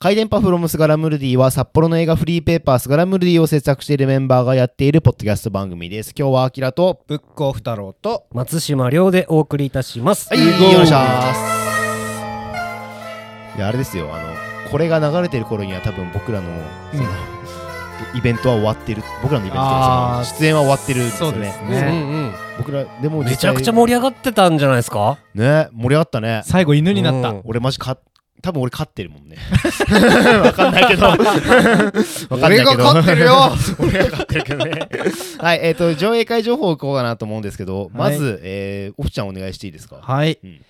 回電波フロムスガラムルディは札幌の映画フリーペーパースガラムルディを制作しているメンバーがやっているポッドキャスト番組です。今日はアキラと、ブックオフ太郎と松島亮でお送りいたします。はい、お願いします。いや、あれですよ、あの、これが流れてる頃には多分僕らの、その、イベントは終わってる。僕らのイベントあーはその出演は終わってるんですよね。そうですうんねうん僕ら、でもめちゃくちゃ盛り上がってたんじゃないですか？ね、盛り上がったね。最後犬になった、うん俺マジか、多分俺勝ってるもんね。わかんないけど。わかんないけど。俺が勝ってるよ。俺が勝ってるけどね。はい、えっ、と、上映会情報をこうかなと思うんですけど、まず、えー、オフちゃんお願いしていいですか？はい、うん。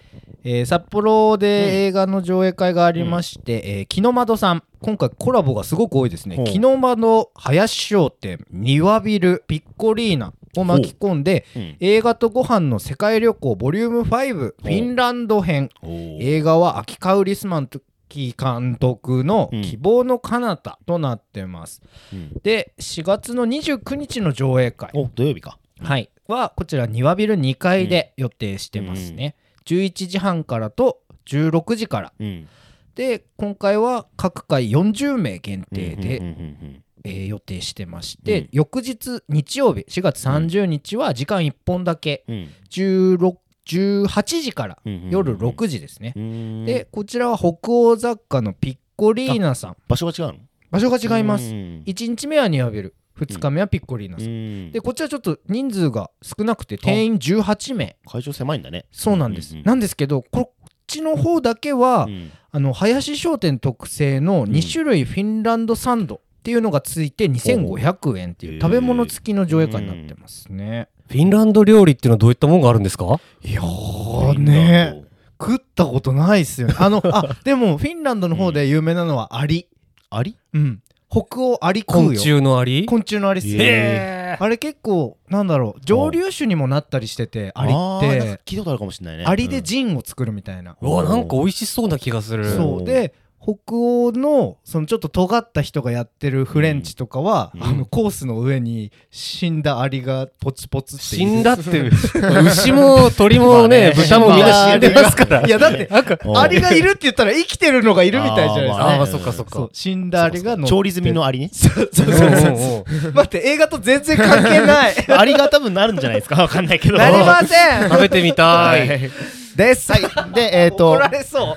えー札幌で映画の上映会がありまして、えー木の窓さん。今回コラボがすごく多いですね。木の窓林商店庭ビルピッコリーナを巻き込んでう。ん。映画とご飯の世界旅行ボリューム5フィンランド編。映画は秋カウリスマンと監督のうん。希望の彼方となってます、うん。で4月の29日の上映会。お、土曜日か。はい、はこちら庭ビル2階で予定してますね、11時半からと16時から。うん。で今回は各回40名限定で、うんうんうんえー予定してまして、うん。翌日日曜日4月30日は時間1本だけうん。うん16 18時からうんうんうん夜6時ですね、うん。でこちらは北欧雑貨のピッコリーナさん。場所が違うの？場所が違います、うん。1日目は庭ビル2日目はピッコリーナさん、うん。でこちらちょっと人数が少なくて定員18名。会場狭いんだね。そうなんです、うんうんなんですけどこっちの方だけは、うん。あの林商店特製の2種類フィンランドサンドっていうのがついて2500円っていう食べ物付きの上映会になってますね、フィンランド料理っていうのはどういったもんがあるんですか？いやーね。食ったことないっすよね。あのあ でもフィンランドの方で有名なのはアリ。ありうん。北欧アリ食昆うよ。虫のアリ？昆虫のアリっすよ。へー。あれ結構なんだろう上流種にもなったりしててアリって。か聞いたことあるかもしれないね。アリでジンを作るみたいな、うわなんか美味しそうな気がする。そう。で北欧のそのちょっと尖った人がやってるフレンチとかは、うん。あのコースの上に死んだアリがポツポツって死んだって 牛も鳥もねまあね。豚もみんな死んでますから。いやだってなんかう。んアリがいるって言ったら生きてるのがいるみたいじゃないですか、あーまあね。そっかそっか。死んだアリが調理済みのアリね。そうそうそうそう。うん待って映画と全然関係ない。アリが多分なるんじゃないですか。わかんないけど。なりません。食べてみたはいい。です、はい。で、えっ、と。怒、られそう。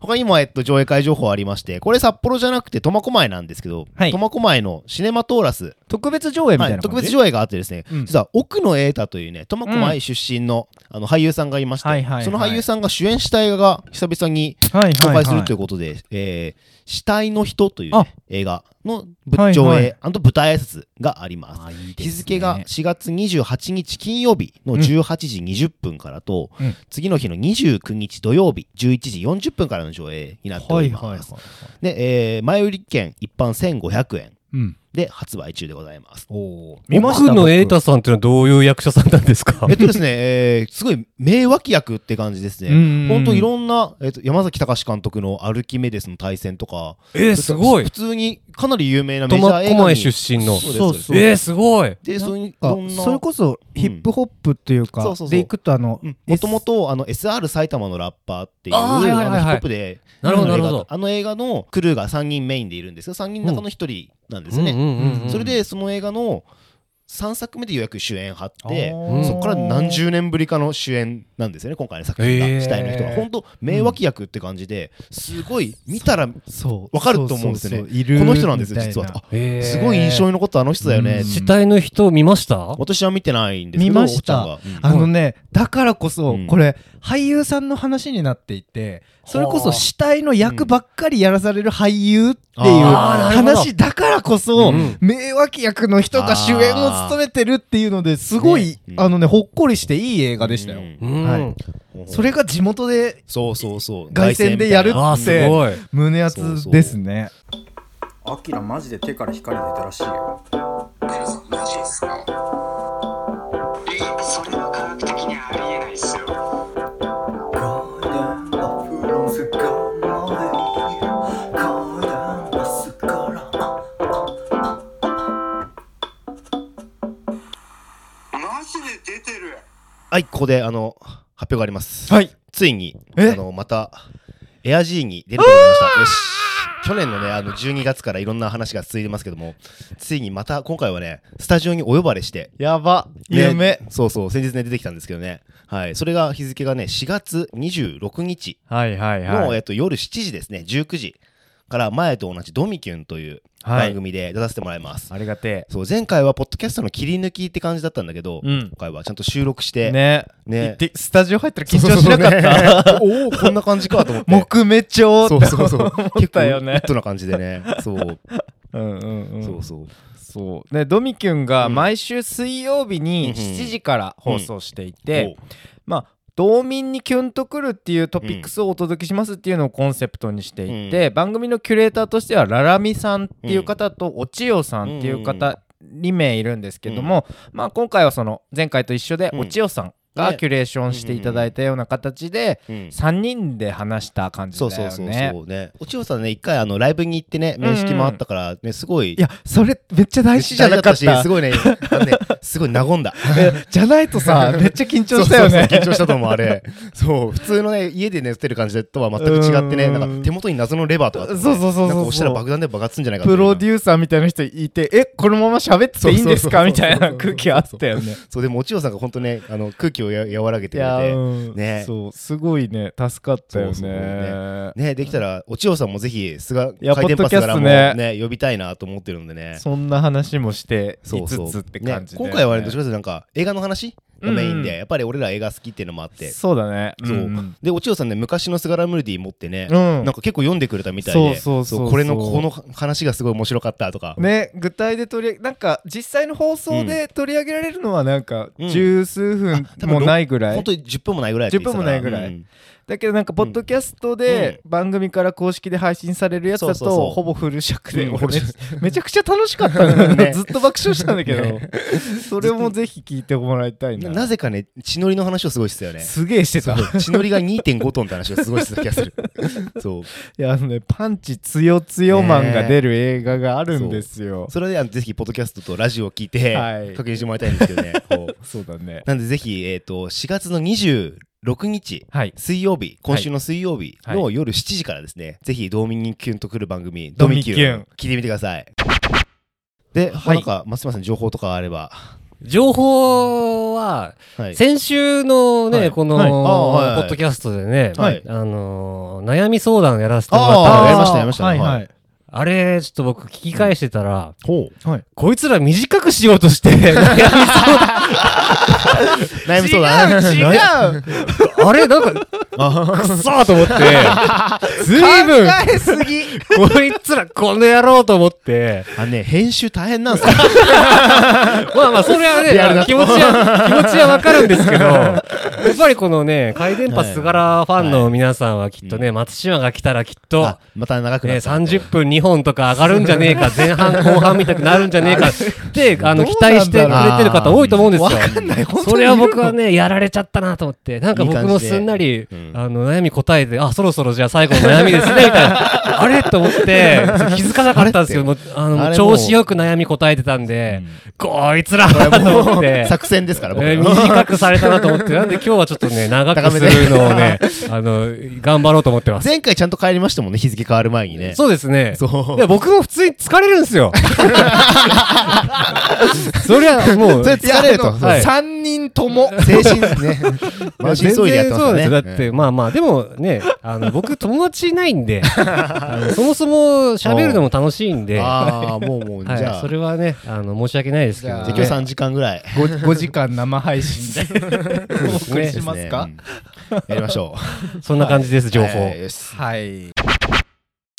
他にも、えっと、上映会情報ありまして、これ札幌じゃなくて苫小牧なんですけど、はい。苫小牧のシネマトーラス、特別上映みたいな、はい、特別上映があってですね、うん。実は奥野瑛太というね、苫小牧出身の,、あの俳優さんがいまして、はいはいはい。その俳優さんが主演した映画が久々にはい公開するというこことで、えー死体の人という、あ。ね、映画のぶはいはい。上映舞台挨拶があります。と日付が4月28日金曜日の18時20分からと、うん。次の日の29日土曜日11時40分からの上映になっております。で、えー前売り券一般1500円うん。で発売中でございます。おお見ました奥野瑛太さんっていうのはどういう役者さんなんですか？えっとですね、えーすごい名脇役って感じですね。ねほんといろんな、えっと、山崎隆監督のアルキメデスの対戦とか、えーすごい。普通にかなり有名なメジャー苫小牧映画に出身の。そうですそうそうえーすごい。で、そういういあろんな。それこそヒップホップっていうか、そうそうそう。でいくとあの、もともとあの SR 埼玉のラッパーっていうあーはいはいはい。ヒップホップでなるほどあの映画なるほど。あの映画のクルーが3人メインでいるんですけど3人の中の1人なんですね、それでその映画の3作目でようやく主演張ってうんそこから何十年ぶりかの主演なんですよね今回の作品が。へー。死体の人は。本当名脇役って感じですごい見たらこそう。わかると思うんですよね。そうそうそう。いるの人なんですよ実は。あえー。すごい印象に残ったあの人だよね。うん。死体の人見ました？私は見てないんですけど見ました。おっちゃんがうん。あのねだからこそ、うん。これ俳優さんの話になっていてそれこそはあ。死体の役ばっかりやらされる俳優っていう話だからこそ、うん。名脇役の人が主演を務めてるっていうのですごい、あのねほっこりしていい映画でしたよ、それが地元でそうそうそう。凱旋でやるあーすごい。胸熱ですね。アキラマジで手から光出たらしいよ。マジですか？えそれここであの発表があります。はいついにえ？あのまたエア G に出ることになりました。よし、去年のね、あの、12月からいろんな話が続いてますけども、ついにまた、今回はね、スタジオにお呼ばれして、やばね夢そうそう、先日ね、出てきたんですけどね。はい。それが日付がね、4月26日はいはいの、はいえっと、夜7時ですね、19時から前と同じドミキュンというはい。番組で出させてもらいます。ありがてそう、前回はポッドキャストの切り抜きって感じだったんだけど、うん。今回はちゃんと収録して、えね。ね。行ってスタジオ入ったら緊張しなかった。おおこんな感じかと思って。木目調そうそうそう。思ったよね。結構ウッドな感じでね。そう、うんうんうん。そうそう。そう。でドミキュンがうん。毎週水曜日にうん7時から放送していて、おまあ道民にキュンとくるっていうトピックスをお届けしますっていうのをコンセプトにしていて、番組のキュレーターとしてはララミさんっていう方とおちよさんっていう方2名いるんですけども、まあ今回はその前回と一緒でうん。おちよさんがねキュレーションしていただいたような形でうん3人で話した感じだよそうそうね。そうそうね。おちおさんね、一回あのライブに行ってね、面識もあったから、ね、すごい。いやそれめっちゃ大事じゃなかったしすごいね、すごい和んだ。えじゃないとさ めっちゃ緊張したよねそうそうそう緊張したと思う、あれ。そう、普通のね、家で寝てる感じとは全く違ってね、うんなんか手元に謎のレバーとかそうそうそうそうなんか押したら爆弾で爆発すんじゃないかプロデューサーみたいな人いてえこのまま喋ってていいんですか？みたいな空気あったよね。そう、でもおちおさんが本当ね、あの空気をや和らげてくれて。うん。ね。そう。すごいね。助かったよね。そうそうね、できたら、おちおさんもぜひ、菅回転パスからもポッドキャストね、呼びたいなと思ってるんでね。そんな話もしていそうそう。つつって感じで、ね、今回はね、どっちかというとなんか映画の話？がメインで、うんやっぱり俺ら映画好きっていうのもあって。そうだね。そう。うんで、おちおさんね、昔のスガラムルディ持ってね、うん。なんか結構読んでくれたみたいで、そうそうそうそう。これのこの話がすごい面白かったとか。ね具体で取りなんか実際の放送で取り上げられるのはなんかうん。十数分もないぐらい、本当に10分もないぐらいって言ってたから。10分もないぐらい。うんだけどなんかポッドキャストで番組から公式で配信されるやつだとほぼフル尺で めちゃくちゃ楽しかったね。ずっと爆笑したんだけど。ね それもぜひ聞いてもらいたいな。ななぜかね、血のりの話をすごいしてたよね。すげえしてた。い血のりが2.5トンって話をすごいしてた気がする。そう。やあのねパンチ強強マンが出る映画があるんですよ。それであのぜひ、ポッドキャストとラジオを聞いて、はい。確認してもらいたいんですけどね。そうだね。なんでぜひ、えっ、と、4月の26日、はい。水曜日、今週の水曜日はい。の夜7時からですね、ぜひ、ドミニキュンと来る番組、ドミキュン。聞いてみてください。で、はい。なんか、松島さん、情報とかあれば。情報は、はい。先週のね、はい。この、ポッドキャストでね、はい。あのー悩み相談やらせてもらったやりましたやりました。はいははいいあれ、ちょっと僕聞き返してたら、ほう。こいつら短くしようとして、悩み相悩みそうだね。違う違う。談あれなんか、くっそーと思って、ずいぶん、考えすぎ。こいつらこの野郎と思って、あのね、編集大変なんですよ。まあまあ、それはリアルなね、気持ちは、気持ちはわかるんですけど、やっぱりこのね、回電波すがらファンの皆さんはきっとね、松島が来たらきっとあ、また長くなね、った。30分2本とか上がるんじゃねえか、前半後半みたくなるんじゃねえかって、あの、期待してくれてる方多いと思うんですよ。それは僕はね、やられちゃったなと思って、なんか僕もすんなり、うんあの、悩み答えて、あ、そろそろじゃあ最後の悩みですね、みたいな。あれ？と思って、気づかなかったんですよ。もうあの、調子よく悩み答えてたんで、こいつらと思って。作戦ですから、短くされたなと思って、なんで今日はちょっとね、長くするのをね、あの、頑張ろうと思ってます。前回ちゃんと帰りましたもんね、日付変わる前にね。そうですね。そう。いや、僕も普通に疲れるんですよ。そりゃ、もう、それ疲れると。はい。3人とも。精神でやっ てますね。そうです。よだって、まあまあ、でもね、あの、僕友達いないんで、そもそも喋るのも楽しいんで、はああ、もうもう、じゃあ、い、それはね、あの、申し訳ないですけど、ね。今日3時間ぐらい。5, 5時間生配信で。お送りしますか、ね。うん。やりましょう。そんな感じです、情報。はい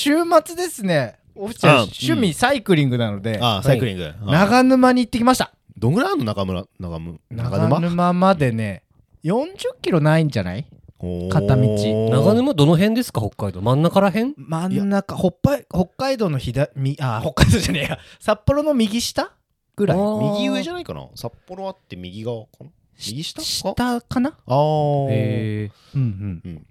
週末ですね。オフィシャルあ趣味サイクリングなので、ああ、サイクリング。長沼に行ってきました。どんぐらいあるの中村、長む長長沼沼までね40キロないんじゃない？おー。片道。長沼どの辺ですか、北海道。真ん中ら辺？真ん中北海北海道の左みあ北海道じゃねえや。札幌の右下？ぐらい。あー。右上じゃないかな？札幌あって右側かな？右下？か下かな？ああ。えうん。うん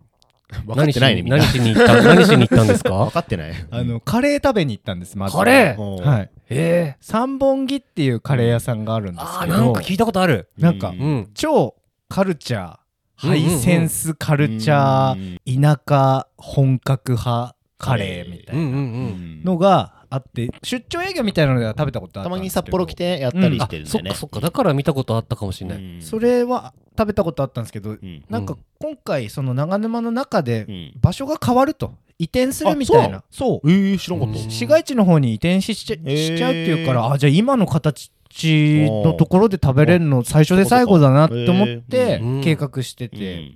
分かってないね、みんな。何。しに行った、何しに行ったんです 分かかってない。あのカレー食べに行ったんですまず。カレー？はい。ええ。三本木っていうカレー屋さんがあるんですああ、けどなんか聞いたことある。なんかううん。超カルチャーハイセンスカルチャー田舎本格派カレーみたいなのがあって出張営業みたいなのでは食べたことあったたまに札幌来てやったりしてるんでね。そっか。そっか。だから見たことあったかもしれない、うん。それは食べたことあったんですけどうん。なんか今回その長沼の中でうん。場所が変わると移転するみたいな。そう。えー、知らんかった。うん。市街地の方に移転ししちゃ,、しちゃうっていうからあじゃあ今の形のところで食べれるの最初で最後だなって思ってうん。計画しててうん。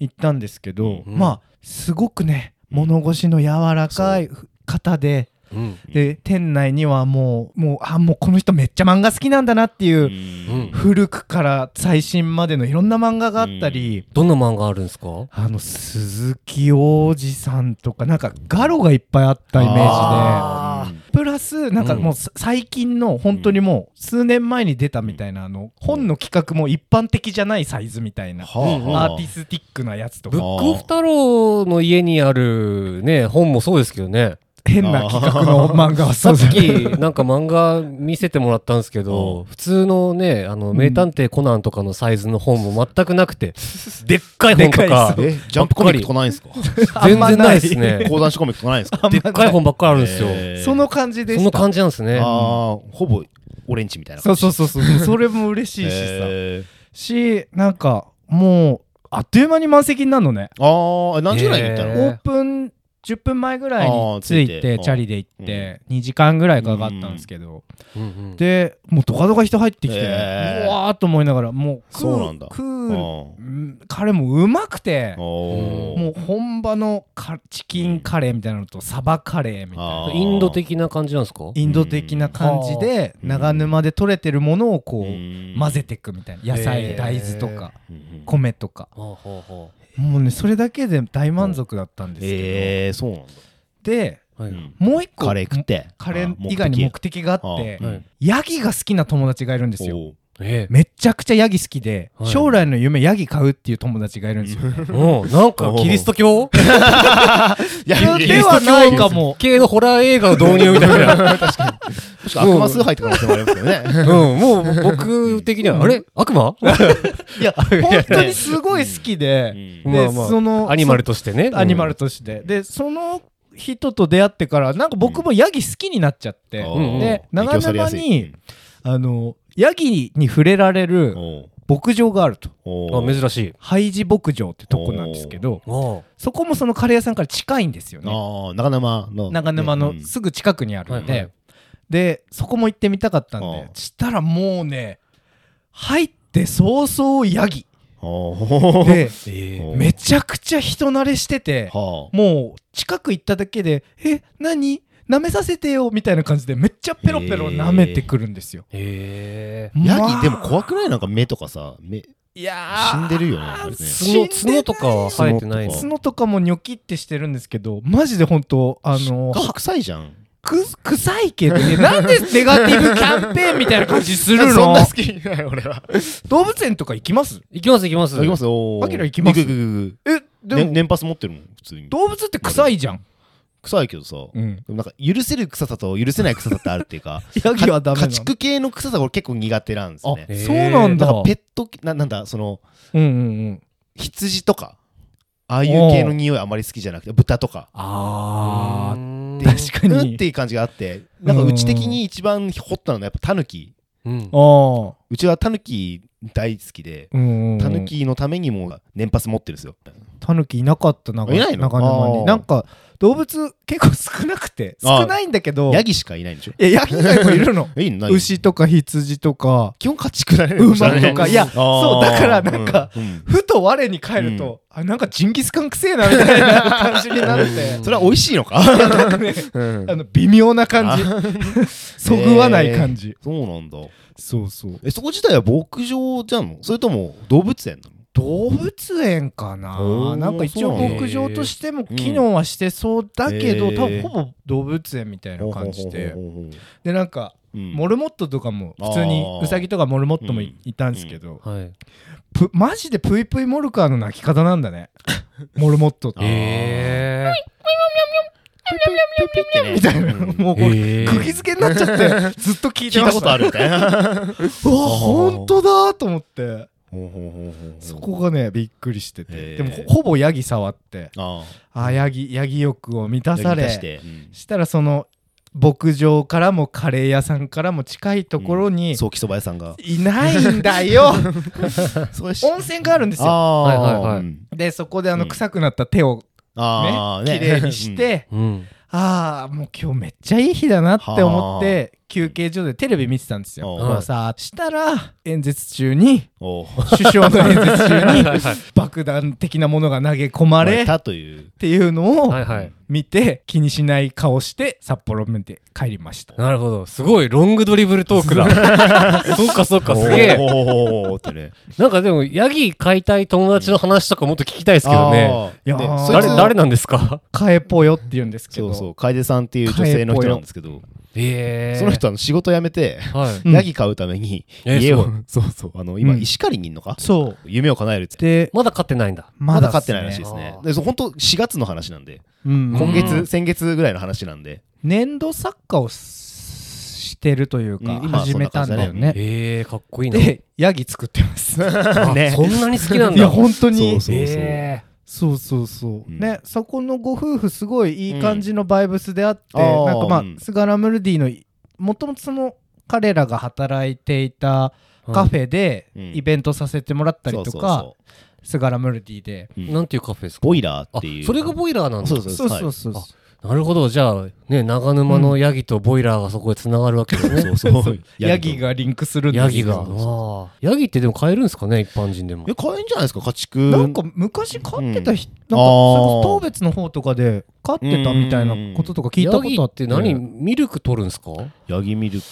行ったんですけど、うん。まあすごくね物腰の柔らかい方でうん。で店内にはもうもうあもうこの人めっちゃ漫画好きなんだなっていう、うん。古くから最新までのいろんな漫画があったり、どんな漫画あるんですか？あの鈴木王子さんとかなんかガロがいっぱいあったイメージで。あプラスなんかうん。もうさ最近の本当にもう数年前に出たみたいなあの本の企画も一般的じゃないサイズみたいなアーティスティックなやつとか。ブックオフ太郎の家にあるね本もそうですけどね変な企画の漫画はさっきなんか漫画見せてもらったんですけど普通のねあの名探偵コナンとかのサイズの本も全くなくて でっかい本とでかジャンプコミックとかないんですか？全然ないですね。講談師コミックとかないんですか？でっかい本ばっかりあるんですよ。えー。その感じでした。その感じなんですね。ああ、ほぼオレンジみたいなそ感じ。うそうそうそう。それも嬉しいしさ。へしなんかもうあっという間に満席になるのね。ーああ、何時ぐらいに行ったへのオープン10分前ぐらいに着いててチャリで行って2時間ぐらいかかったんですけど。うんうん。でもうドカドカ人入ってきてうわーっと思いながらもう食そうなんだ。食うあうん彼もうまくてもう本場のかチキンカレーみたいなのとサバカレーみたいな。インド的な感じなんですか？インド的な感じでうん。長沼で採れてるものをこううん。混ぜていくみたいな。野菜大豆とか米とか。ほうほうほもうねそれだけで大満足だったんですけえー、そうなんだ。どでうはいうんもう一個カレー食って。カレー以外に目的があってヤギが好きな友達がいるんですよおうえ。めちゃくちゃヤギ好きではい。将来の夢ヤギ買うっていう友達がいるんですよ。えおうなんかキリスト教？いやではないかも系のホラー映画の導入みたいな。確かに。悪魔崇拝って可能性もありますけどね。うんもう僕的にはあれ？悪魔？いや本当にすごい好きでうん。でまあまあそのアニマルとしてね。アニマルとしてで。その人と出会ってからなんか僕もヤギ好きになっちゃって。うん。で長沼にあのヤギに触れられる牧場があると。あ珍しい。ハイジ牧場ってとこなんですけどあそこもそのカレー屋さんから近いんですよね。長沼の。長沼のうんすぐ近くにあるんはいはででそこも行ってみたかったんあでしたらもうね入って早々ヤギ。で めちゃくちゃ人慣れしててはもう近く行っただけで「え何？舐めさせてよ」みたいな感じでめっちゃペロペロ舐めてくるんですよ。へえあ。ヤまあギでも怖くない？なんか目とかさ、目いや死んでるよね。角角とかは生えてないの？角角とかもニョキってしてるんですけどマジで本当あの顔臭いじゃん。く臭いけどねなんでネガティブキャンペーンみたいな感じするの？そんな好きない俺は。動物園とか行きます？行きます行きます行きますよ。アキラ行きます？えでも、ね年パス持ってるもん、普通に。動物って臭いじゃん。臭いけどさ、うん。でもなんか許せる臭さと許せない臭さってあるっていうか、ヤギはダメ家畜系の臭さが俺結構苦手なんですよね。そうなんだ。なんかペット、ななんだ、その、うんうんうん。羊とか、ああいう系の匂いあまり好きじゃなくて、豚とか。あーで確かにうんっていう感じがあって、なんかうち的に一番ホットなのはやっぱタヌキ。うんあ。ああ。うちはタヌキ大好きで、うんうん。タヌ。キのためにも年パス持ってるんですよ。タヌキいなかった長いないの？長沼に。なんか、動物結構少なくて、少ないんだけど、ヤギしかいないんでしょ？いや、ヤギ以外もいるの？いいの？ない牛とか羊とか、基本家畜だね。馬とか。いや、そう、だからなんか、うんうんふと我に返ると、あ、なんかジンギスカンくせえな、みたいな感じになって。それは美味しいのか？ね、うんあの、微妙な感じ。そぐわない感じ。そうなんだ。そうそう。え、そこ自体は牧場じゃんの？それとも動物園なの？動物園かおなーなんか一応牧場としても機能はしてそうだけど、うん。多分ほぼ動物園みたいな感じで。でなんかうん。モルモットとかも普通にウサギとかモルモットもい,、うん。たんですけど、はい。ぷマジでプイプイモルカーの鳴き方なんだね。モルモットって。あー。へみたいなもうこれ釘付けになっちゃってずっと聞いてました聞いたことあるみたいな。うわ本当だと思ってそこがねびっくりしてて。でもほほぼヤギ触って。ああ。ヤギヤギ欲を満たあされ。して、うんしたらその牧場からもカレー屋さんからも近いところにソーキそば屋さんが。いないんだよ。温泉があるんですよ。あはいはいはい。でそこであのうん。臭くなった手をああね。綺麗にして、うん。ああもう今日めっちゃいい日だなって思って休憩所でテレビ見てたんですよ。さしたら演説中に首相の演説中に爆弾的なものが投げ込まれったというていうのを見て気にしない顔して札幌まで帰りました。なるほど。すごいロングドリブルトークだ。そっかそっかすげえ。おーってねなんかでもヤギ飼いたい友達の話とかもっと聞きたいですけどねいや誰誰なんですかカエポヨって言うんですけど。そうそう楓さんっていう女性の人なんですけどええその人は仕事辞めてはい。う んヤギ飼うためにえー家をすごい。そうそうあの今うん。石狩にいんのか？そう。夢を叶えるって。でまだ飼ってないんだ。まだ飼ってないらしいですね。でそう本当4月の話なんで。うん。今うん。月先月ぐらいの話なんで。粘土作家をししてるというか、うん始めたんだよね。ええかっこいいな。でヤギ作ってます。あねそんなに好きなんだ。いや本当に。そうそうそう。えそうそうそう、うん。ねそこのご夫婦すごいいい感じのバイブスであって、うん。なんかまあ、うん。スガラムルディのもともとその彼らが働いていたえカフェでうん。イベントさせてもらったりとか、スガラムルディで。ううん。なんていうカフェですか？ボイラーあっていう。それがボイラーなんだ。そうそうそう。そうそう、はいなるほど。じゃあね長沼のヤギとボイラーがそこでつながるわけですね。そうそう。ヤギがリンクするんですヤギが。ヤギってでも飼えるんですかね一般人でも。え買えんじゃないですか家畜。なんか昔飼ってた人、うん。なんか当別の方とかで飼ってたみたいなこととか聞いたことあって。何？ミルク取るんですか？ヤギミルク。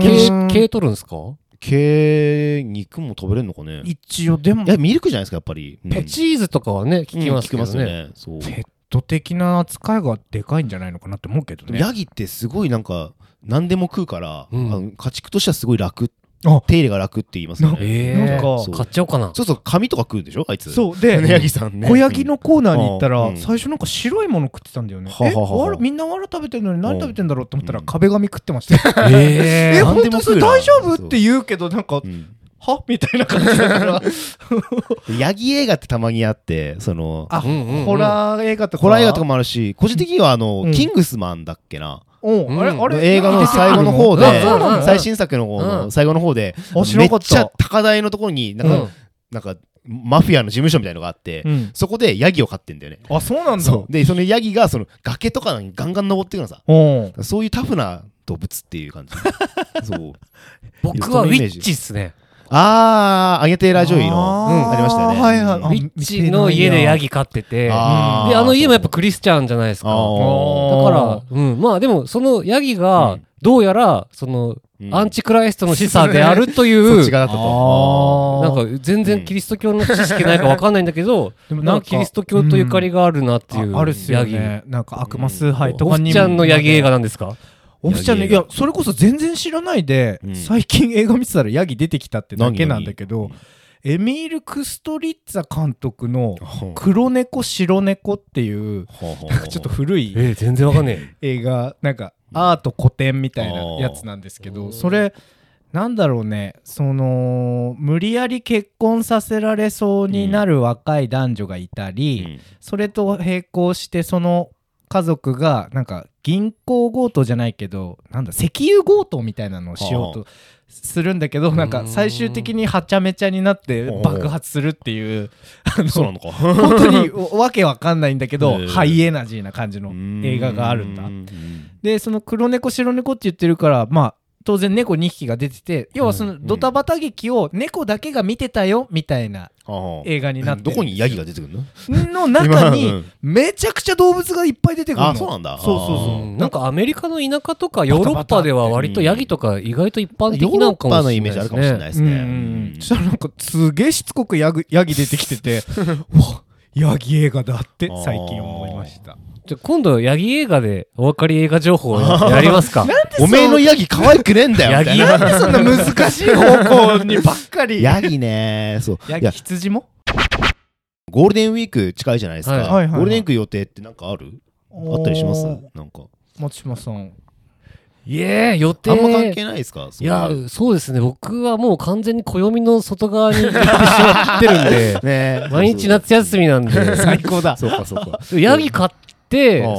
毛毛取るんですか？系肉も食べれるのかね。一応でも。いやミルクじゃないですかやっぱり。ペチーズとかはね聞きますけどね。ね。そう。ペット的な扱いがでかいんじゃないのかなって思うけどね。ヤギってすごいなんか何でも食うから、うん。あの家畜としてはすごい楽。あ。手入れが楽って言いますよね。えなんか買っちゃおうかな。そうそう紙とか食うでしょあいつ。そうで、ね ヤギさんね。小ヤギのコーナーに行ったら、うん。最初なんか白いもの食ってたんだよね。ははははえわらみんなわら食べてるのに何食べてんだろうって思ったら、うん。壁紙食ってました。ええ、何本当それ大丈夫？って言うけど、なんか、うんは？みたいな感じだから。ヤギ映画ってたまにあってそのあ、うんうんうん。ホラー映画とか。ホラー映画とかもあるし個人的にはあの、うん。キングスマンだっけな。うん、あれ、うん。あれ？映画の最後の方で最新作の方うん。の最後の方であ知らなかった。めっちゃ高台のところになんか,、うん。なんかマフィアの事務所みたいのがあって、うん。そこでヤギを飼ってんだよね。あ、そうなんだ。でそのヤギがその崖とかにガンガン登ってくるのさ。う。ん。そういうタフな動物っていう感じ。そう。僕はウィッチっすねあー、アゲテーラー女優の、あー。うん、ありましたよね。はいはい。うん。あウィッチの家でヤギ飼ってて。であの家もやっぱクリスチャンじゃないですか。だからうん。まあでもそのヤギうがん。どうやらそのうん。アンチクライストの示唆であるという なんか全然キリスト教の知識ないか分かんないんだけどでもなんかキリスト教とゆかりがあるなっていうああるっすよヤギ。ね。なんか悪魔崇拝とかにも。ちゃんのヤギ映画なんですか？オフちゃんね、いや、それこそ全然知らないで、うん。最近映画見てたらヤギ出てきたってだけなんだけど何、エミール・クストリッツァ監督の黒猫白猫っていう、ちょっと古いえー全然分かんね映画、なんかアート古典みたいなやつなんですけど、それ、なんだろうね、その、無理やり結婚させられそうになる若い男女がいたり、それと並行してその家族がなんか銀行強盗じゃないけどなんだ石油強盗みたいなのをしようとするんだけどなんか最終的にはちゃめちゃになって爆発するっていううんそうなのか。本当にわけわかんないんだけどハイエナジーな感じの映画があるんだ。うでその黒猫白猫って言ってるからまあ当然猫2匹が出てて要はそのドタバタ劇を猫だけが見てたよみたいなはあ映画になって。どこにヤギが出てくるの？の中にめちゃくちゃ動物がいっぱい出てくるの。あ、そうなんだ。そうそうそう。うんなんかアメリカの田舎とかヨーロッパでは割とヤギとか意外と一般的なのかもしれないですね。したらなんかすげえしつこくヤギヤギ出てきてて うわヤギ映画だって最近思いましたじゃあ今度ヤギ映画でお分かり映画情報をややりますか おめえのヤギ可愛くねえんだよ。みたいななんでそんな難しい方向にばっかりヤギね。そう。ヤギいや、羊も？ゴールデンウィーク近いじゃないですか。はいはいゴールデンウィーク予定ってなんかある？あったりします？なんか。松島さんいえ、予定。あんま関係ないですか？いや、そうですね。僕はもう完全に暦の外側に行ってしまってるんで、ね毎日夏休みなんで、最高だそうかそうか。ヤギ買っ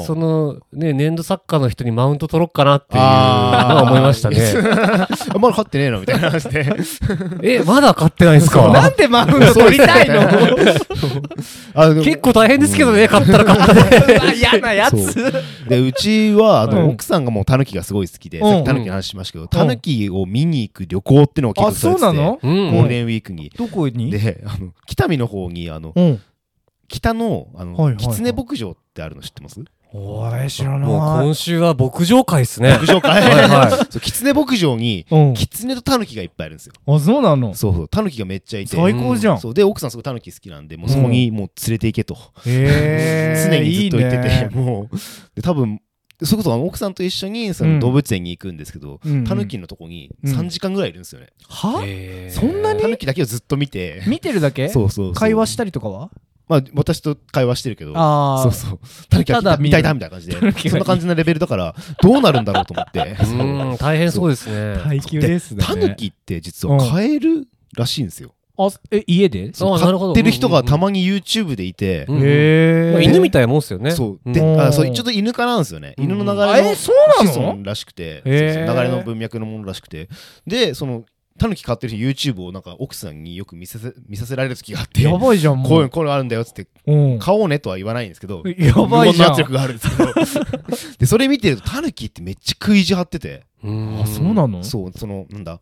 その、ね、粘土作家の人にマウント取ろっかなっていうのは思いましたね。あまだ勝ってねえのみたいな話で。え、まだ買ってないんですか？なんでマウント取りたいの？結構大変ですけどね、買ったら買ったで。嫌なやつ。でうちはあの、うん。奥さんがもうタヌキがすごい好きで、うん。さっきタヌキの話しましたけど、タヌキを見に行く旅行ってのを結あ構されて。てそうなの？うん。ゴールデンウィークに。どこに？で、あの北見の方にあのうん。北のあの、はいはいはい。狐牧場ってあるの知ってます？おい知らもうない今週は牧場会ですね。牧場かはいはい。そう狐牧場にうん。狐とタヌキがいっぱいいるんですよ。あそうなの？そうそうタヌキがめっちゃいて。最高じゃん。そうで奥さんすごいタヌキ好きなんでもうそこにもう連れて行けと、へえ 常にずっと言ってていいね。もう。で多分それこそ奥さんと一緒にそうん。の動物園に行くんですけど、うん。うんタヌキのとこにうん。3時間ぐらいいるんですよね。は？そんなに？タヌキだけをずっと見て、見てるだけ？そうそうそう。会話したりとかは？まあ私と会話してるけど、あそうそう。タヌキはただ見たいだみたいな感じで。そんな感じのレベルだから、どうなるんだろうと思って。うん、大変そうですね。耐久レースだタねヌキって実は飼えるらしいんですよ。あえ家で？あなるほど。飼ってる人がたまに YouTube でいて、うんへえまあ犬みたいなもんですよね。そう。ん。で、うんあそうちょっと犬科なんですよね。うん犬の流れのえそうなの？子孫らしくて、流れの文脈のものらしくて。で、その、タヌキ飼ってる人 YouTube をなんか奥さんによく見させ見させられる時があって、やばいじゃんもこういうのこういうのあるんだよっつって、うん。買おうねとは言わないんですけど、やばいじゃん。無言の圧力があるんですけど。で、それ見てるとタヌキってめっちゃ食い意地張ってて、うん。あそうなの？そう、その、なんだ、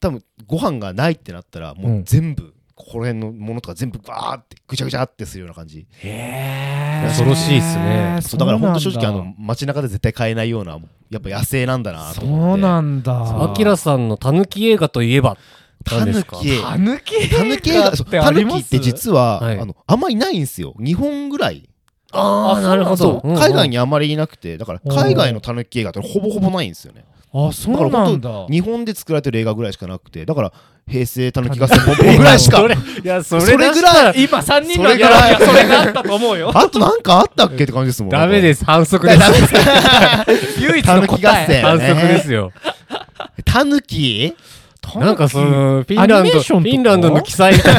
多分ご飯がないってなったら、もううん。全部、ここら辺のものとか全部バーってぐちゃぐちゃってするような感じ。へ恐ろしいっすねそうだから本当正直、あのの、街中で絶対買えないような、やっぱ野生なんだなとそ思って。うなんだアキラさんのたぬき映画といえば、タヌキ。たぬきタヌキ映画、そうタヌキって実は、はいあの、あんまいないんですよ。日本ぐらい。ああ、なるほど。そう、海外に。にあまりいなくて、だから海外のタヌキ映画ってほぼほぼないんですよね。あそうなんだ日本で作られてる映画ぐらいしかなくて、だから、平成タヌキ合戦ポンポンぐらいしか そ。れ、いや、それそれぐらい、今3人それぐらそれがあったと思うよ あとなんかあったっけって感じですもん。。ダメですす。反則です。唯一タヌキ合の答え戦。反則ですよ。タヌキなんかその、フィンアランド、フィンランドの記載みたい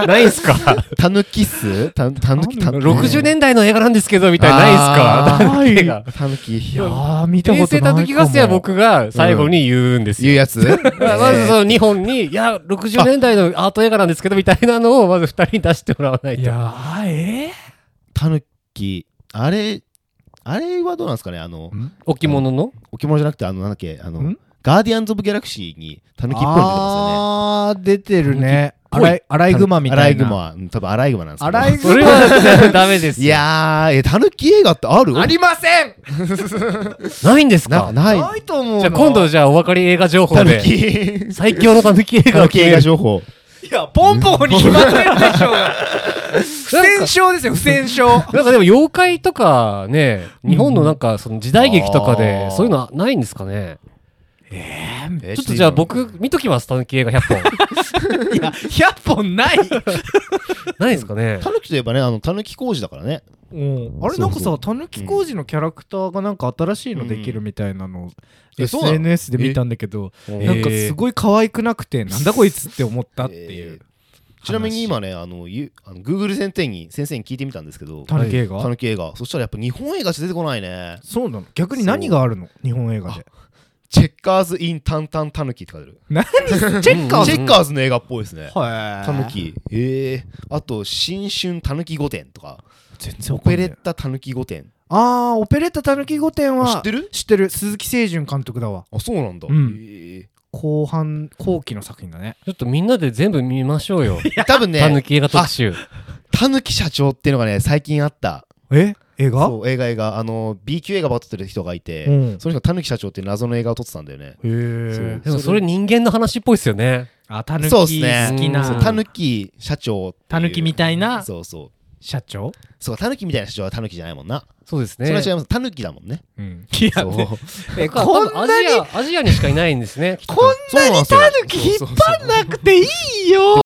な、ないんすか？タヌキっす？タタヌキ、タヌキ。?60 年代の映画なんですけど、みたいなないんすか？タヌキ映画。タヌキ。い。や。ー見た平成ことないかも。たぬき合戦は僕が最後に言うんですよ。いうやつ？まずその日本に、いや、60年代のアート映画なんですけど、みたいなのをまず二人に出してもらわないと。いやーえタヌキ、あれ、あれはどうなんですかね？あの、置物の？置物じゃなくて、あの、なんだっけ、あのん、ガーディアンズ・オブ・ギャラクシーにタヌキっぽいの出てますよね。あー出てるね。アライアライグマみたいな。アライグマ、うん多分アライグマなんですけど。アライグそれはダメですよ。いやー、え、タヌキ映画ってある？ありません。ないんですな、か？ない。ないと思うじゃあ今度じゃあお分かり映画情報タヌで、キ、最強のたぬき映画タヌキ映画。情報。いやポンポンに決まってるでしょうが。不戦勝ですよ不戦勝。なんかでも妖怪とかね、日本のなんかその時代劇とかでそういうのはないんですかね？えちょっとじゃあ、僕見ときます、たぬき映画100本。いや100本ない。ないですかね。タヌキといえばね、あの、タヌキ工事だからね。うん。あれなんかさたぬき工事のキャラクターがなんか新しいのできるみたいなのうなの？SNS で見たんだけどえなんかすごい可愛くなくてなんだこいつって思ったっていうちなみに今ね、あの、ゆあの Google 先生に、先生に聞いてみたんですけど、たぬき映画？タヌキ映画。そしたらやっぱ日本映画しか出てこないね。そうなの。逆に何があるの？日本映画でチェッカーズ・イン・タンタン・タヌキって書いてある。何？チェッカーズ？チェッカーズの映画っぽいですね。はタヌキ。ええあと、新春タヌキ御殿とか、全然オペレッタタヌキ御殿。あーオペレッタたぬき御殿は知ってる？知ってる鈴木清純監督だわあ、そうなんだ。うんえ後半後期の作品だねちょっとみんなで全部見ましょうよ。え 多分ね、たぬき映画特集。タヌキ社長っていうのがね、最近あった。え？映画？そう、映画映画。あの、B 級映画ば撮ってる人がいて、うんその人がタヌキ社長っていう謎の映画を撮ってたんだよね。へえでもそれ人間の話っぽいですよね。あたぬき好そうっすねきなタヌキ社長っていうタヌキみたいなそうそう。社長？そう、タヌキみたいな社長はタヌキじゃないもんな。そうですね。それは違います。タヌキだもんね。うんいやそう。えここんなんアジア、アジアにしかいないんですね。こんなんですよタヌキ引っ張んなくていいよ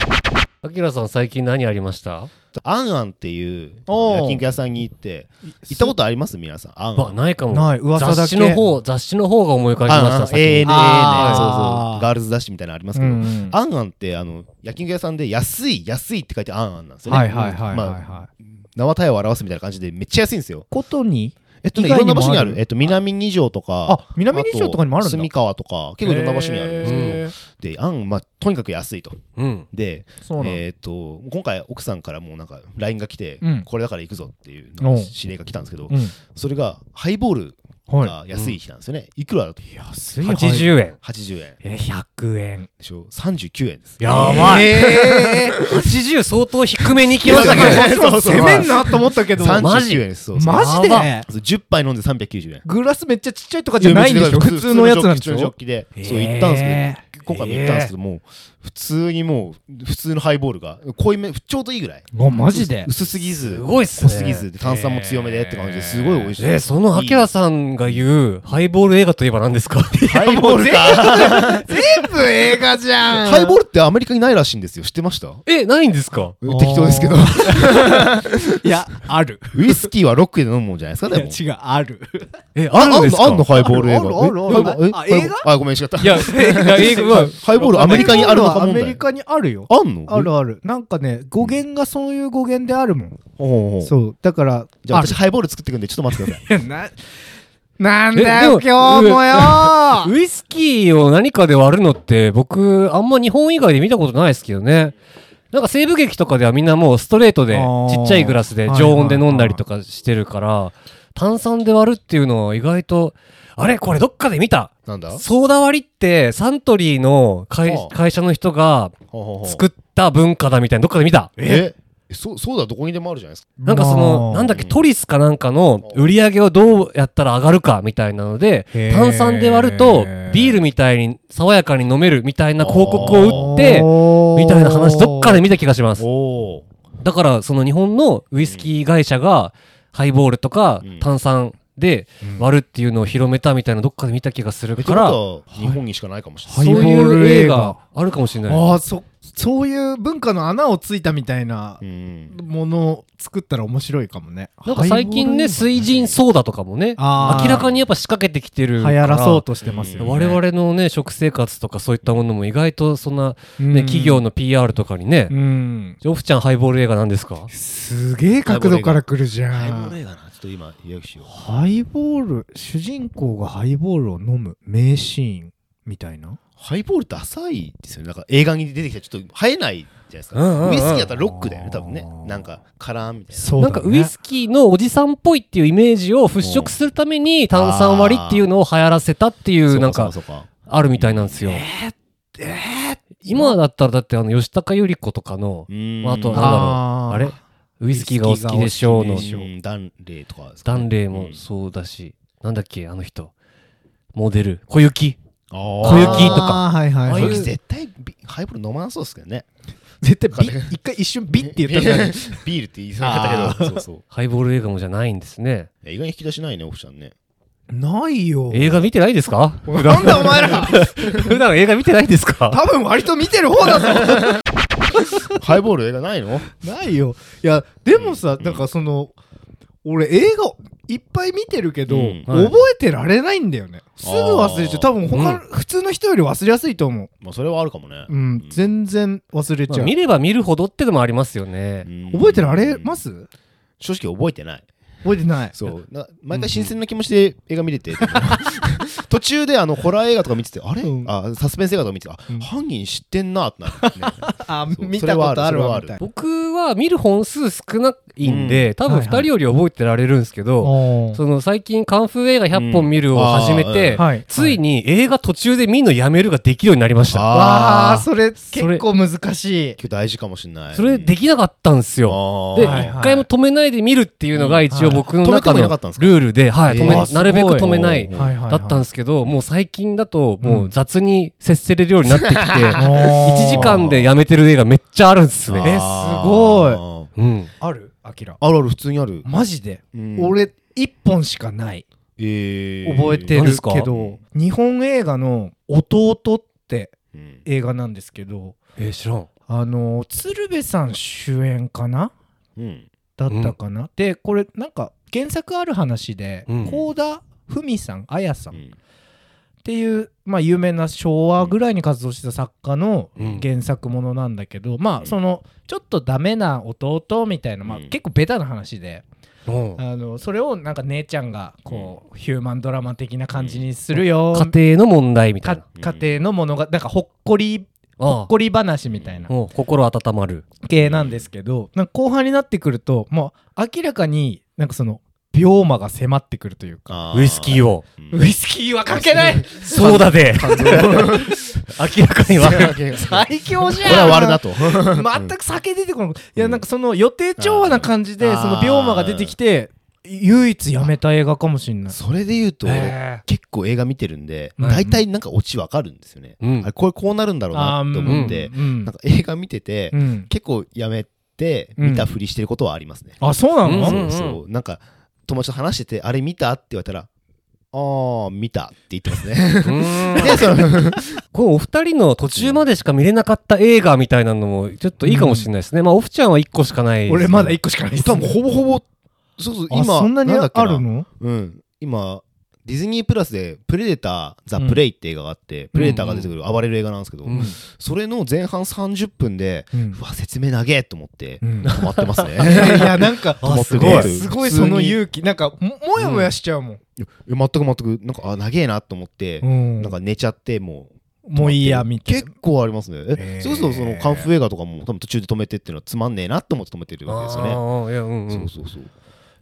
アキラさん最近何ありました？アンアンっていう焼肉屋さんに行って行ったことあります？皆さんアンアわンないかも。ない噂だけ。雑誌の方雑誌の方が思い浮かびました ANA ねそうあー。そうガールズ雑誌みたいなのありますうけど、んアンアンってあの焼肉屋さんで安い安いって書いてアンアンなんですよね、はいはいはいはいまあはい。名は体を表すみたいな感じでめっちゃ安いんですよ。ことに？えっとねいろんな場所にある。えっと南二条とかあ南二条とかにもあるんだ。住川とか結構いろんな場所にあるんですけど。でアンまあとにかく安いと。うん。でえっと今回奥さんからもうなんか LINE が来て、うん。これだから行くぞっていう指令が来たんですけど、うん。それがハイボールはが安い日なんですよね、いくらだとい安い。80円。80円。え100円。でしょ？39円です。やばい。え80相当低めに行きましたけど。ーそうそう攻めんなと思ったけど。マジ39円です。そうそう。マジで？そう10杯飲んで390円。グラスめっちゃちっちゃいとかじゃないんでしょ？普通のやつなんでし普通のジョょッキで。そう行ったんですけど、え今回も行ったんですけどもう普通にもう普通のハイボールが濃いめちょうどいいぐらい。ーあマジで？薄すぎずすごいっすね。濃すぎずで炭酸も強めでって感じですごい美味しい。えーそのアキラさんが言うハイボール映画といえば何ですか？ハイボールか。全部映画じゃん。ハイボールってアメリカにないらしいんですよ。知ってました？えないんですか？適当ですけど。いやある。ウイスキーはロックで飲むもんじゃないですか？でも。違うある。えああるんですか？あんのハイボール映画？あるあるある。えあ映画？あごめん違った。いやいや映画はハイボールアメリカにあるのかアメリカにあるよ。あんの？あるある。なんかね語源がそういう語源であるもん。ほうそう。だからじゃあ私ハイボール作ってくんでちょっと待ってください。い ななんえだよ今日もよ。ウイスキーを何かで割るのって僕あんま日本以外で見たことないですけどね。なんか西部劇とかではみんなもうストレートでちっちゃいグラスで常温で飲んだりとかしてるから炭酸で割るっていうのは意外とあれ？これどっかで見た。なんだ？ソーダ割りってサントリーの会社の人が作った文化だみたいなどっかで見た。え？そうそうだどこにでもあるじゃないですか？なんかその、まあ。なんだっけ、トリスかなんかの売り上げをどうやったら上がるかみたいなので炭酸で割ると、ビールみたいに爽やかに飲めるみたいな広告を打って、みたいな話どっかで見た気がします。だから、その日本のウイスキー会社が、ハイボールとかうん。炭酸で割るっていうのを広めたみたいなどっかで見た気がするから、日本にしかないかもしれハない。そういイボールう映映画画あるかもしれない。ああそそういう文化の穴をついたみたいなうん。ものを作ったら面白いかもね。なんか最近ね、水人ソーダとかもね、明らかにやっぱ仕掛けてきてる流から。行らそうとしてますよね我々のね食生活とかそういったものも意外とそんな、ねうん。企業の PR とかにね、うん。ジョフちゃんハイボール映画なんですか？すげえ角度から来るじゃハイボーんル映画なと今予約しようハイボール主人公がハイボールを飲む名シーンみたいな？ハイボールって浅いですよね。なんか映画に出てきたらちょっと生えないじゃないですか、ウイスキーだったらロックだよね多分ね。なんかカラーンみたいな。そうだね。なんかウイスキーのおじさんっぽいっていうイメージを払拭するために炭酸割りっていうのを流行らせたっていうなんかあるみたいなんですよ。今だったらだってあの吉高由里子とかのああとなんだろう。あれ？ウイスキーがお好きでしょうの。ダンレイとかですかダンレイもそうだし。なんだっけあの人。モデル。小雪。あ小雪とか。はいはいはい。絶対ビハイボール飲まなそうですけどね。絶対ビ一回一瞬ビって言ったじゃんビールって言いそうになったけど。そうそう。ハイボール映画もじゃないんですね。意外に引き出しないねオフちゃんね。ないよ。映画見てないですか？なんだお前ら。普段映画見てないですか？多分割と見てる方だぞ ハイボール映画ないの？ないよ。いやでもさなんかその俺映画いっぱい見てるけど、うんはい。覚えてられないんだよね。すぐ忘れちゃう。多分他の、普通の人より忘れやすいと思う。まあそれはあるかもね。うん、全然忘れちゃう、まあ見れば見るほどってのもありますよね。うん。覚えてられます？正直覚えてない。覚えてない。そう。な毎回新鮮な気持ちで映画見れて、途中であのホラー映画とか見ててあれ、うん。あサスペンス映画とか見ててあ、うん。犯人知ってんなってなる、ね、あ見たことあるわ僕は見る本数少ないんで、うん。多分2はいはい。人より覚えてられるんですけど、おー。その最近カンフー映画100本見るを始めて、うんはい。ついに映画途中で見るのやめるができるようになりました。わあそれそれ結構難しい。今日大事かもしれない。それできなかったんですよ。で、あー。はいはい。一回も止めないで見るっていうのが一応僕の中のルールで、はい、止めえーなるべく止めないすごいはいはいだったんですけど、もう最近だともううん。雑に接せれるようになってきて、おー。1時間でやめてる映画めっちゃあるんですね。えすごい。うん。ある？アキラ。あるある普通にある、マジで、うん。俺一本しかない。えー。覚えてるけど。日本映画の「弟」ってうん。映画なんですけどえー知らん。あの鶴瓶さん主演かな？うん。だったかな、でこれなんか原作ある話でうん。幸、田文さん綾さんっうんていう、まあ、有名な昭和ぐらいに活動した作家のうん。原作ものなんだけど、まうん。あそのちょっとダメな弟みたいな、まあ、うん。結構ベタな話で、う。んあのそれをなんか姉ちゃんがこう、ヒューマンドラマ的な感じにするよ、家庭の問題みたいかな。家庭のものがなんかほっこりほっこり話みたいな心温まる。系なんですけどなんか後半になってくるともう明らかになんかその病魔が迫ってくるというかあウイスキーを。うん。ウイスキーはかけない。そうだで。明らかには。最強じゃん。これは割るなと。全く酒出てこない。いやなんかその予定調和な感じでうん。その病魔が出てきて唯一やめた映画かもしんない。それで言うと、結構映画見てるんで、うん。大体なんかオチわかるんですよね。うん。あれこれこうなるんだろうなって思って、うんなんか映画見てて、うん。結構やめて見たふりしてることはありますね。あそうなの、うんそうそう。なんか友達と話しててあれ見た？って言われたらあー見たって言ってますね。でその このお二人の途中までしか見れなかった映画みたいなのもちょっといいかもしれないですね。まあ、オフちゃんは1個しかない。俺まだ1個しかないです多分ほぼほぼそうそうあ今そんなにあるの？うん今ディズニープラスで「プレデター・ザ・プレイ」って映画があって、プレデターが出てくる暴れる映画なんですけど、うん。それの前半30分で、うん。うわ説明長えと思ってうん。止まってますね。いやなんか すごいますすごいその勇気。なんかももやもやしちゃうもん、いや全く全くなんかあ長えなと思って、うん。なんか寝ちゃってもうもういいやみたいな。結構ありますね。へー。えそうするとそのカンフー映画とかも多分途中で止めてっていうのはつまんねえなと思って止めてるわけですよね。あーいやうんうん。そうそうそう。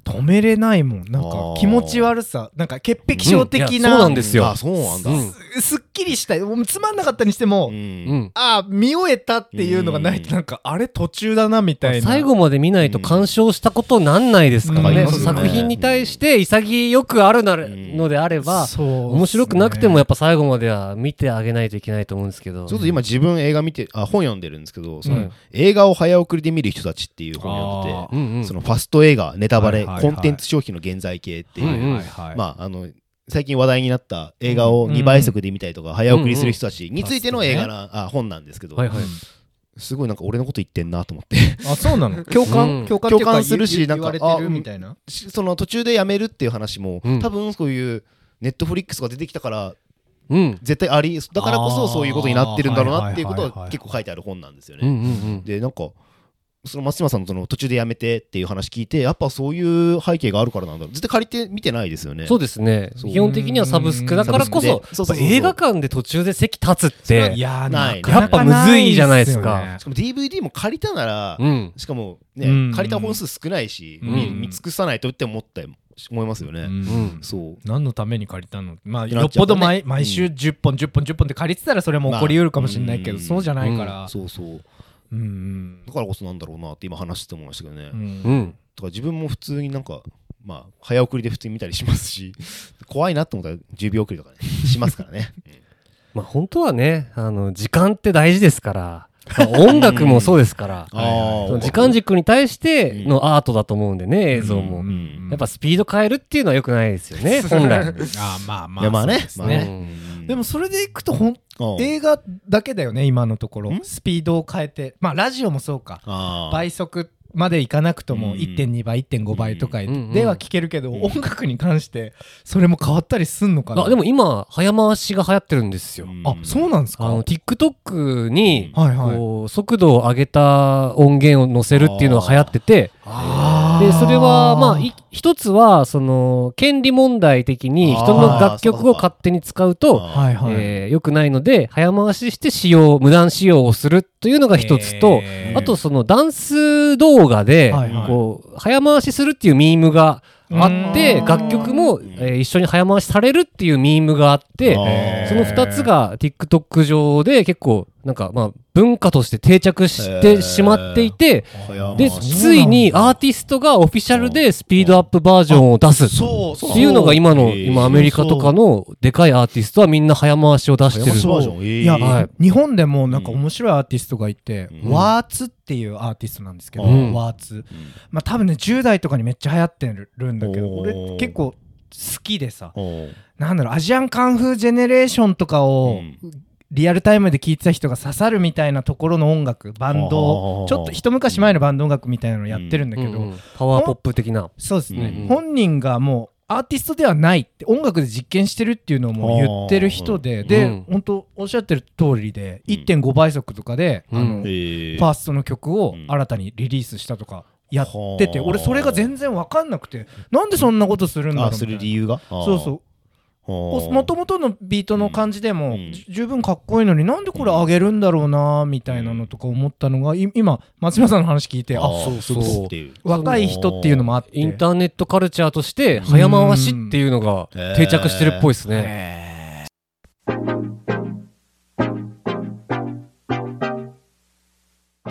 止めれないもん。なんか気持ち悪さ。なんか潔癖症的うん。いやな、そうなんですよ。あそうなんだ。うん。すすっきりしたい。もうつまんなかったにしても、うん。うん。ああ見終えたっていうのがないとうん。なんかあれ途中だなみたいな。最後まで見ないと鑑賞したことなんないですか？らね。作品に対して潔くあるなのであれば、面白くなくてもやっぱ最後までは見てあげないといけないと思うんですけど。ちょっと今自分映画見てあ本読んでるんですけどその、うん。映画を早送りで見る人たちっていう本読んでて、うんうん。そのファスト映画ネタバレ、はいはいはいコンテンツ消費の現在形っていう、まああの最近話題になった映画を2倍速で見たりとか、早送りする人たちについての映画な、あ本なんですけど、はいはい。すごいなんか俺のこと言ってんなと思って。あそうなの？共感、うん。共感するし言なんかみたいな？しその途中でやめるっていう話も、うん。多分そういうネットフリックスが出てきたからうん。絶対ありだからこそそういうことになってるんだろうなっていうことは結構書いてある本なんですよね。でなんかその松島さんのその途中でやめてっていう話聞いてやっぱそういう背景があるからなんだろう。絶対借りて見てないですよね。そうですね。基本的にはサブスクだからこそ、映画館で途中で席立つって、いやーないなかなかやっぱむずいじゃないですか。しかも DVD も借りたなら、うん。しかもね、うん。借りた本数少ないし、うん。見見尽くさないとって思ったよ思いますよね。うん。うん。そう。何のために借りたの？まあなよっぽど毎,、毎週10本10本10本で借りてたらそれも起こりうるかもしれないけど、まあそうじゃないから、そうそううんうんだからこそなんだろうなって今話して思いましたけどね。うんうん。だから自分も普通になんかまあ早送りで普通に見たりしますし怖いなと思ったら10秒送りとかねしますからね。まあ本当はね、あの、時間って大事ですから、まあ音楽もそうですから、時間軸に対してのアートだと思うんでね、映像も。うん。やっぱスピード変えるっていうのは良くないですよね、本来。あーまあまあ。まあね。ですまあね。うん。でもそれでいくとほんうん。映画だけだよね今のところ。ん。スピードを変えて。まあラジオもそうか。倍速までいかなくともうん。1.2倍1.5倍とかうん。では聞けるけど、うん。音楽に関してそれも変わったりすんのかな？あでも今、早回しが流行ってるんですよ。うん。あそうなんですか？あの TikTok にこう速度を上げた音源を載せるっていうのが流行ってて。あーでそれはまあい一つはその権利問題的に人の楽曲を勝手に使うとえー良くないので早回しして使用無断使用をするというのが一つとあとそのダンス動画でこう早回しするっていうミームがあってうん。楽曲もえー一緒に早回しされるっていうミームがあってその2つが TikTok 上で結構なんかまあ文化として定着してしまっていてでついにアーティストがオフィシャルでスピードアップバージョンを出す。そうそうっていうのが今の今アメリカとかのでかいアーティストはみんな早回しを出してる。いや、はい。日本でもなんか面白いアーティストがいて、うん。ワーツっていうアーティストなんですけど、うん。ワーツ。まあ多分ね10代とかにめっちゃ流行ってるんだけど俺結構好きでさ。なんだろうアジアンカンフージェネレーションとかをうんリアルタイムで聴いてた人が刺さるみたいなところの音楽バンドちょっと一昔前のバンド音楽みたいなのやってるんだけど、うんうんパワーポップ的な。そうですね、うん本人がもうアーティストではないって音楽で実験してるっていうのをもう言ってる人で、で、うん。本当おっしゃってる通りで、1.5倍速とかで、うん。あのへー。ファーストの曲をうん。新たにリリースしたとかやってて、はあ俺それが全然分かんなくてなんでそんなことするんだろうみたいな。る理由が？そうそううもともとのビートの感じでも十分かっこいいのになんでこれ上げるんだろうなみたいなのとか思ったのがい今松島さんの話聞いてあそうそう。若い人っていうのもあって。インターネットカルチャーとして早回しっていうのが定着してるっぽいですね。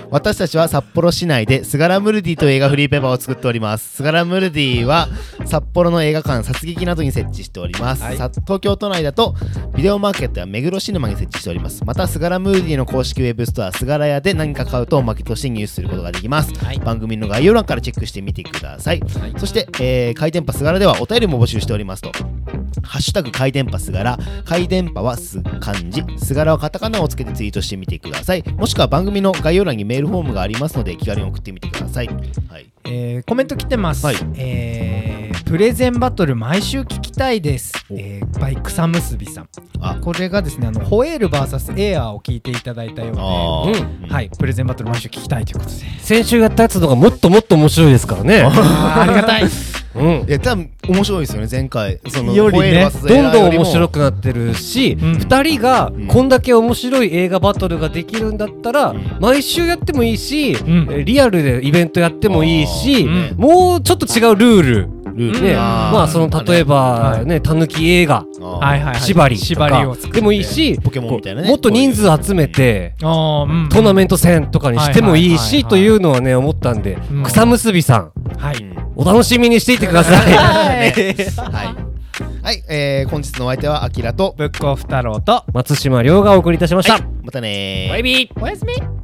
私たちは札幌市内でスガラムルディという映画フリーペーパーを作っております。スガラムルディは札幌の映画館殺撃などに設置しております、さ東京都内だとビデオマーケットや目黒シネマに設置しております。またスガラムルディの公式ウェブストアスガラ屋で何か買うとおまけとして入手することができます、番組の概要欄からチェックしてみてください、そして、えー、回転パスガラではお便りも募集しておりますとハッシュタグ回電波すがら、回電波はす漢字、すがらはカタカナをつけてツイートしてみてください。もしくは番組の概要欄にメールフォームがありますので、気軽に送ってみてください。はい。えーコメント来てます、はい。えープレゼンバトル毎週聞きたいです、お。えーバイクサムスビさん。あ。これがですねあのホエール VS エアーを聞いていただいたようで。うん。はい。プレゼンバトル毎週聞きたいということで。先週やったやつのがもっともっと面白いですからね。ありがたい うん。いや、多分面白いですよね、前回。そのよりね。どんどん面白くくなってるし、うん。二人がん。こんだけ面白い映画バトルができるんだったら、うん。毎週やってもいいし、ん。えリアルでイベントやってもいいし、うんもうちょっと違うルール。ルールね、まあその例えばはい。ね、たぬき映画、あーはいはいはい。縛りとか。を作って。でもいいし、ポケモンみたいなね。こうもっと人数集めて、トーナメント戦とかにしてもいいはいはいはいはい。しというのはね思ったんで、うん。草結びさん。はい。うんお楽しみにしていてください。はい。はい、えー、本日のお相手はアキラと、ブックオフ太郎と松島亮がお送りいたしました。またねー。バイビー。おやすみ